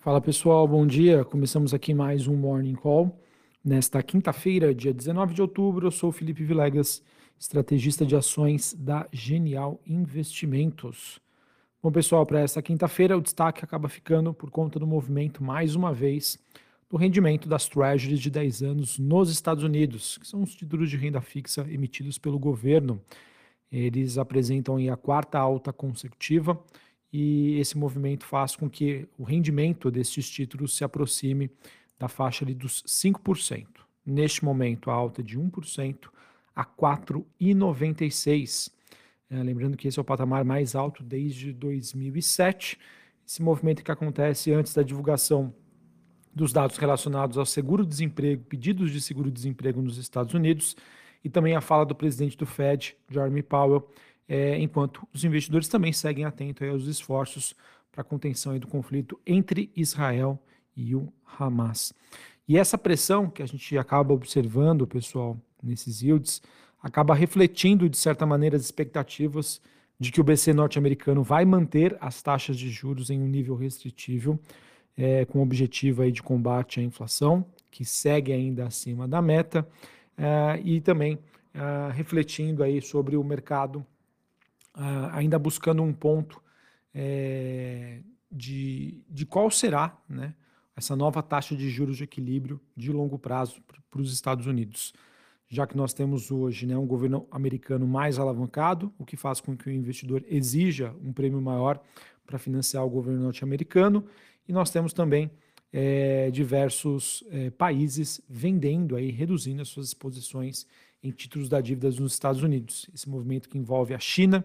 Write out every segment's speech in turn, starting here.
Fala pessoal, bom dia. Começamos aqui mais um Morning Call. Nesta quinta-feira, dia 19 de outubro, eu sou Felipe Vilegas, estrategista de ações da Genial Investimentos. Bom, pessoal, para esta quinta-feira, o destaque acaba ficando por conta do movimento, mais uma vez, do rendimento das Treasuries de 10 anos nos Estados Unidos, que são os títulos de renda fixa emitidos pelo governo. Eles apresentam a quarta alta consecutiva e esse movimento faz com que o rendimento desses títulos se aproxime da faixa ali dos 5%. Neste momento, a alta é de 1% a 4,96%. É, lembrando que esse é o patamar mais alto desde 2007. Esse movimento que acontece antes da divulgação dos dados relacionados ao seguro-desemprego, pedidos de seguro-desemprego nos Estados Unidos, e também a fala do presidente do Fed, Jeremy Powell, é, enquanto os investidores também seguem atentos aos esforços para a contenção do conflito entre Israel e o Hamas. E essa pressão que a gente acaba observando, pessoal, nesses yields, acaba refletindo, de certa maneira, as expectativas de que o BC norte-americano vai manter as taxas de juros em um nível restritivo, é, com o objetivo aí de combate à inflação, que segue ainda acima da meta, é, e também é, refletindo aí sobre o mercado ainda buscando um ponto é, de, de qual será né, essa nova taxa de juros de equilíbrio de longo prazo para os Estados Unidos. Já que nós temos hoje né, um governo americano mais alavancado, o que faz com que o investidor exija um prêmio maior para financiar o governo norte-americano, e nós temos também é, diversos é, países vendendo aí, reduzindo as suas exposições em títulos da dívida nos Estados Unidos. Esse movimento que envolve a China,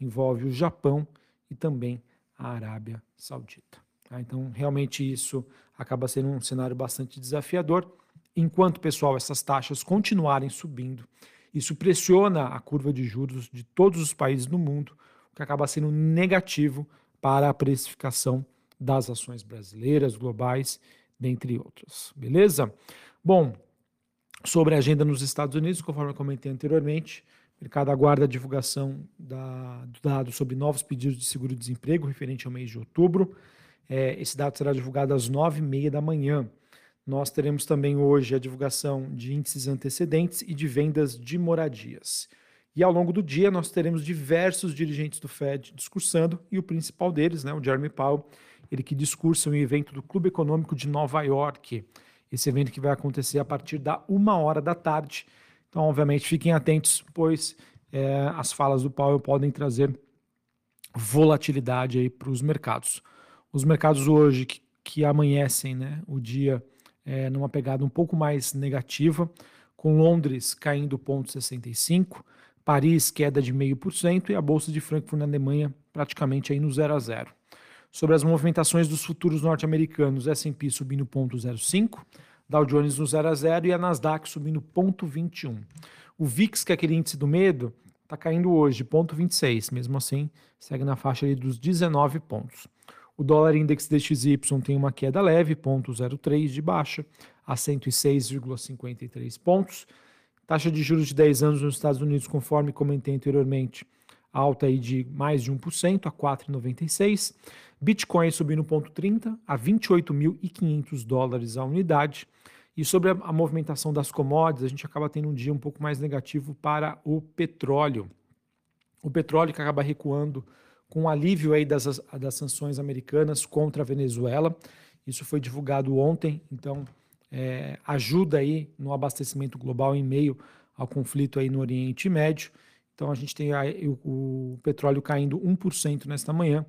envolve o Japão e também a Arábia Saudita. Tá? Então, realmente isso acaba sendo um cenário bastante desafiador. Enquanto, pessoal, essas taxas continuarem subindo, isso pressiona a curva de juros de todos os países do mundo, o que acaba sendo negativo para a precificação das ações brasileiras, globais, dentre outras. Beleza? Bom, sobre a agenda nos Estados Unidos, conforme eu comentei anteriormente, o mercado aguarda a divulgação da, do dado sobre novos pedidos de seguro-desemprego referente ao mês de outubro. É, esse dado será divulgado às nove e meia da manhã. Nós teremos também hoje a divulgação de índices antecedentes e de vendas de moradias. E ao longo do dia nós teremos diversos dirigentes do Fed discursando e o principal deles, né, o Jeremy Powell, ele que discursa em um evento do Clube Econômico de Nova York. Esse evento que vai acontecer a partir da uma hora da tarde. Então, obviamente, fiquem atentos, pois é, as falas do Powell podem trazer volatilidade aí para os mercados. Os mercados hoje que, que amanhecem né, o dia é, numa pegada um pouco mais negativa, com Londres caindo 0,65, Paris queda de 0,5% e a Bolsa de Frankfurt na Alemanha praticamente aí no 0 a 0 sobre as movimentações dos futuros norte-americanos, S&P subindo 0,05, Dow Jones no 0 a 0 e a Nasdaq subindo 0,21. O VIX, que é aquele índice do medo, está caindo hoje, 0,26, mesmo assim segue na faixa ali dos 19 pontos. O dólar index DXY tem uma queda leve, 0,03 de baixa, a 106,53 pontos. Taxa de juros de 10 anos nos Estados Unidos, conforme comentei anteriormente, alta aí de mais de 1% a 4,96. Bitcoin subindo 0,30 a 28.500 dólares a unidade. E sobre a, a, movimentação das commodities, a gente acaba tendo um dia um pouco mais negativo para o petróleo. O petróleo que acaba recuando com alívio aí das, das sanções americanas contra a Venezuela. Isso foi divulgado ontem, então é, ajuda aí no abastecimento global em meio ao conflito aí no Oriente Médio. Então a gente tem o, o petróleo caindo 1% nesta manhã.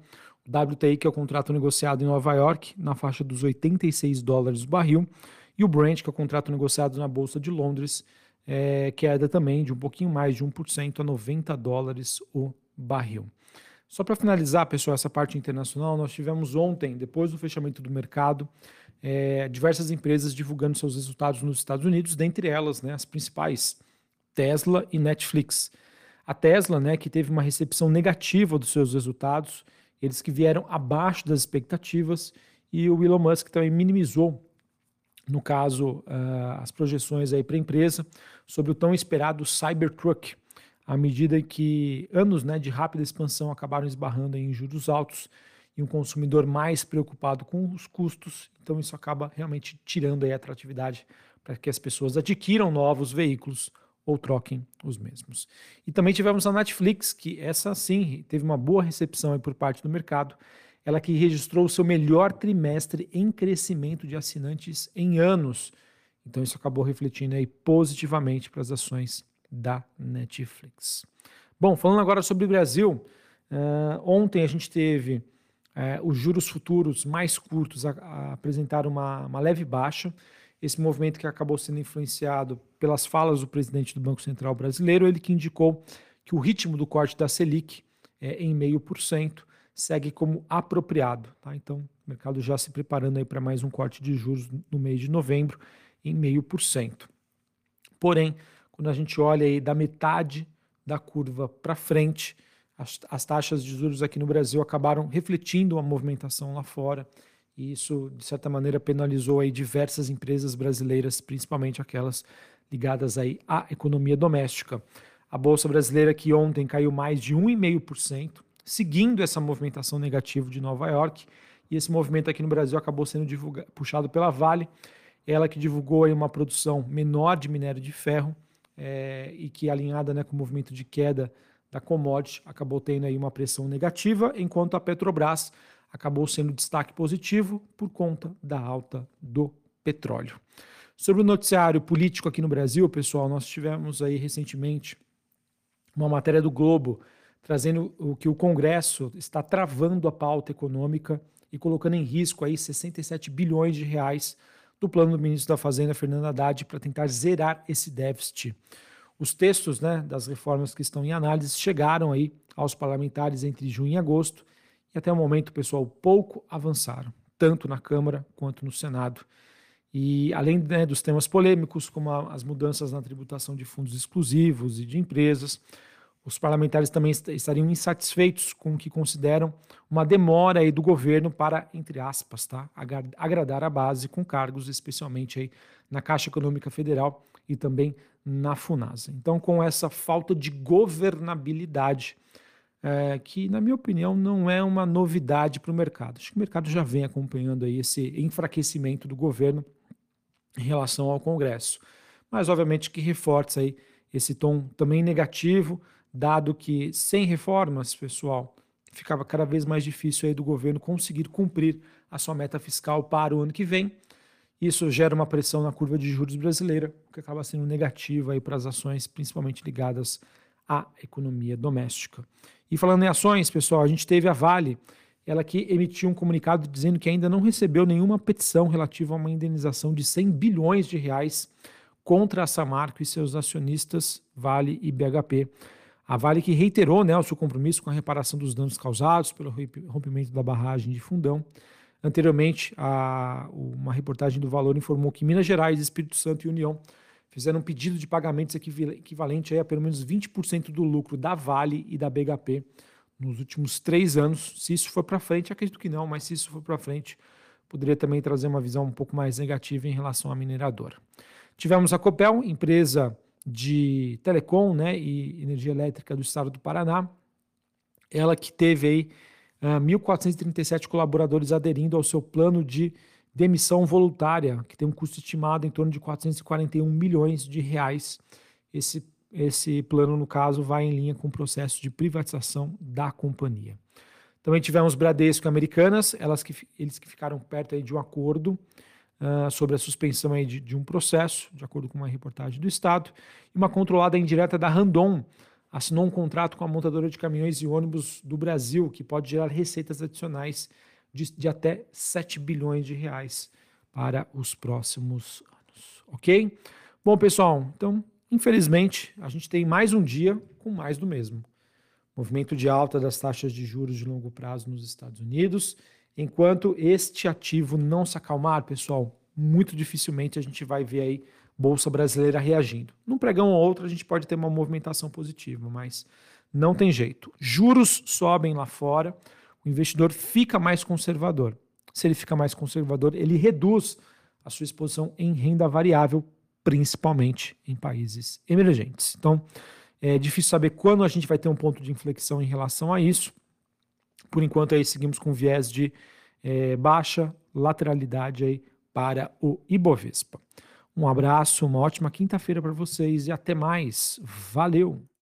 O WTI, que é o contrato negociado em Nova York, na faixa dos 86 dólares o barril. E o Brent, que é o contrato negociado na Bolsa de Londres, é, queda também de um pouquinho mais de 1% a 90 dólares o barril. Só para finalizar, pessoal, essa parte internacional, nós tivemos ontem, depois do fechamento do mercado, é, diversas empresas divulgando seus resultados nos Estados Unidos, dentre elas né, as principais, Tesla e Netflix. A Tesla, né, que teve uma recepção negativa dos seus resultados, eles que vieram abaixo das expectativas, e o Elon Musk também minimizou, no caso, uh, as projeções para a empresa sobre o tão esperado Cybertruck, à medida que anos né, de rápida expansão acabaram esbarrando em juros altos e um consumidor mais preocupado com os custos. Então, isso acaba realmente tirando a atratividade para que as pessoas adquiram novos veículos ou troquem os mesmos. E também tivemos a Netflix, que essa sim teve uma boa recepção por parte do mercado. Ela que registrou o seu melhor trimestre em crescimento de assinantes em anos. Então isso acabou refletindo aí positivamente para as ações da Netflix. Bom, falando agora sobre o Brasil, uh, ontem a gente teve uh, os juros futuros mais curtos a, a apresentar uma, uma leve baixa esse movimento que acabou sendo influenciado pelas falas do presidente do Banco Central brasileiro, ele que indicou que o ritmo do corte da Selic é em meio por cento segue como apropriado. Tá? Então, o mercado já se preparando aí para mais um corte de juros no mês de novembro em meio por cento. Porém, quando a gente olha aí da metade da curva para frente, as, as taxas de juros aqui no Brasil acabaram refletindo a movimentação lá fora e isso, de certa maneira, penalizou aí diversas empresas brasileiras, principalmente aquelas ligadas aí à economia doméstica. A Bolsa Brasileira, que ontem caiu mais de 1,5%, seguindo essa movimentação negativa de Nova York, e esse movimento aqui no Brasil acabou sendo puxado pela Vale, ela que divulgou aí uma produção menor de minério de ferro, é, e que alinhada né, com o movimento de queda da commodity, acabou tendo aí uma pressão negativa, enquanto a Petrobras acabou sendo destaque positivo por conta da alta do petróleo. Sobre o noticiário político aqui no Brasil, pessoal, nós tivemos aí recentemente uma matéria do Globo trazendo o que o Congresso está travando a pauta econômica e colocando em risco aí 67 bilhões de reais do plano do ministro da Fazenda, Fernando Haddad, para tentar zerar esse déficit. Os textos né, das reformas que estão em análise chegaram aí aos parlamentares entre junho e agosto e até o momento, pessoal, pouco avançaram, tanto na Câmara quanto no Senado. E além né, dos temas polêmicos, como a, as mudanças na tributação de fundos exclusivos e de empresas, os parlamentares também estariam insatisfeitos com o que consideram uma demora aí do governo para, entre aspas, tá, agradar a base com cargos, especialmente aí na Caixa Econômica Federal e também na Funasa. Então, com essa falta de governabilidade, é, que, na minha opinião, não é uma novidade para o mercado. Acho que o mercado já vem acompanhando aí esse enfraquecimento do governo em relação ao Congresso. Mas, obviamente, que reforça aí esse tom também negativo, dado que sem reformas, pessoal, ficava cada vez mais difícil aí do governo conseguir cumprir a sua meta fiscal para o ano que vem. Isso gera uma pressão na curva de juros brasileira, que acaba sendo negativa aí para as ações, principalmente ligadas à economia doméstica. E falando em ações, pessoal, a gente teve a Vale, ela que emitiu um comunicado dizendo que ainda não recebeu nenhuma petição relativa a uma indenização de 100 bilhões de reais contra a Samarco e seus acionistas Vale e BHP. A Vale que reiterou né, o seu compromisso com a reparação dos danos causados pelo rompimento da barragem de Fundão. Anteriormente, a, uma reportagem do Valor informou que Minas Gerais, Espírito Santo e União fizeram um pedido de pagamentos equivalente a pelo menos 20% do lucro da Vale e da BHP nos últimos três anos. Se isso for para frente, acredito que não, mas se isso for para frente, poderia também trazer uma visão um pouco mais negativa em relação à mineradora. Tivemos a Copel, empresa de telecom né, e energia elétrica do estado do Paraná, ela que teve aí uh, ah, 1.437 colaboradores aderindo ao seu plano de demissão voluntária, que tem um custo estimado em torno de 441 milhões de reais. Esse, esse plano, no caso, vai em linha com o processo de privatização da companhia. Também tivemos Bradesco e Americanas, elas que, eles que ficaram perto aí de um acordo uh, sobre a suspensão aí de, de, um processo, de acordo com uma reportagem do Estado, e uma controlada indireta da Randon assinou um contrato com a montadora de caminhões e ônibus do Brasil, que pode gerar receitas adicionais de, de até 7 bilhões de reais para os próximos anos. Ok? Bom, pessoal, então, infelizmente, a gente tem mais um dia com mais do mesmo. Movimento de alta das taxas de juros de longo prazo nos Estados Unidos. Enquanto este ativo não se acalmar, pessoal, muito dificilmente a gente vai ver aí bolsa brasileira reagindo. Num pregão ou outro a gente pode ter uma movimentação positiva, mas não tem jeito. Juros sobem lá fora, investidor fica mais conservador. Se ele fica mais conservador, ele reduz a sua exposição em renda variável, principalmente em países emergentes. Então, é difícil saber quando a gente vai ter um ponto de inflexão em relação a isso, Por enquanto aí seguimos com viés de é, baixa lateralidade aí para o Ibovespa. Um abraço, uma ótima quinta-feira para vocês e até mais. Valeu!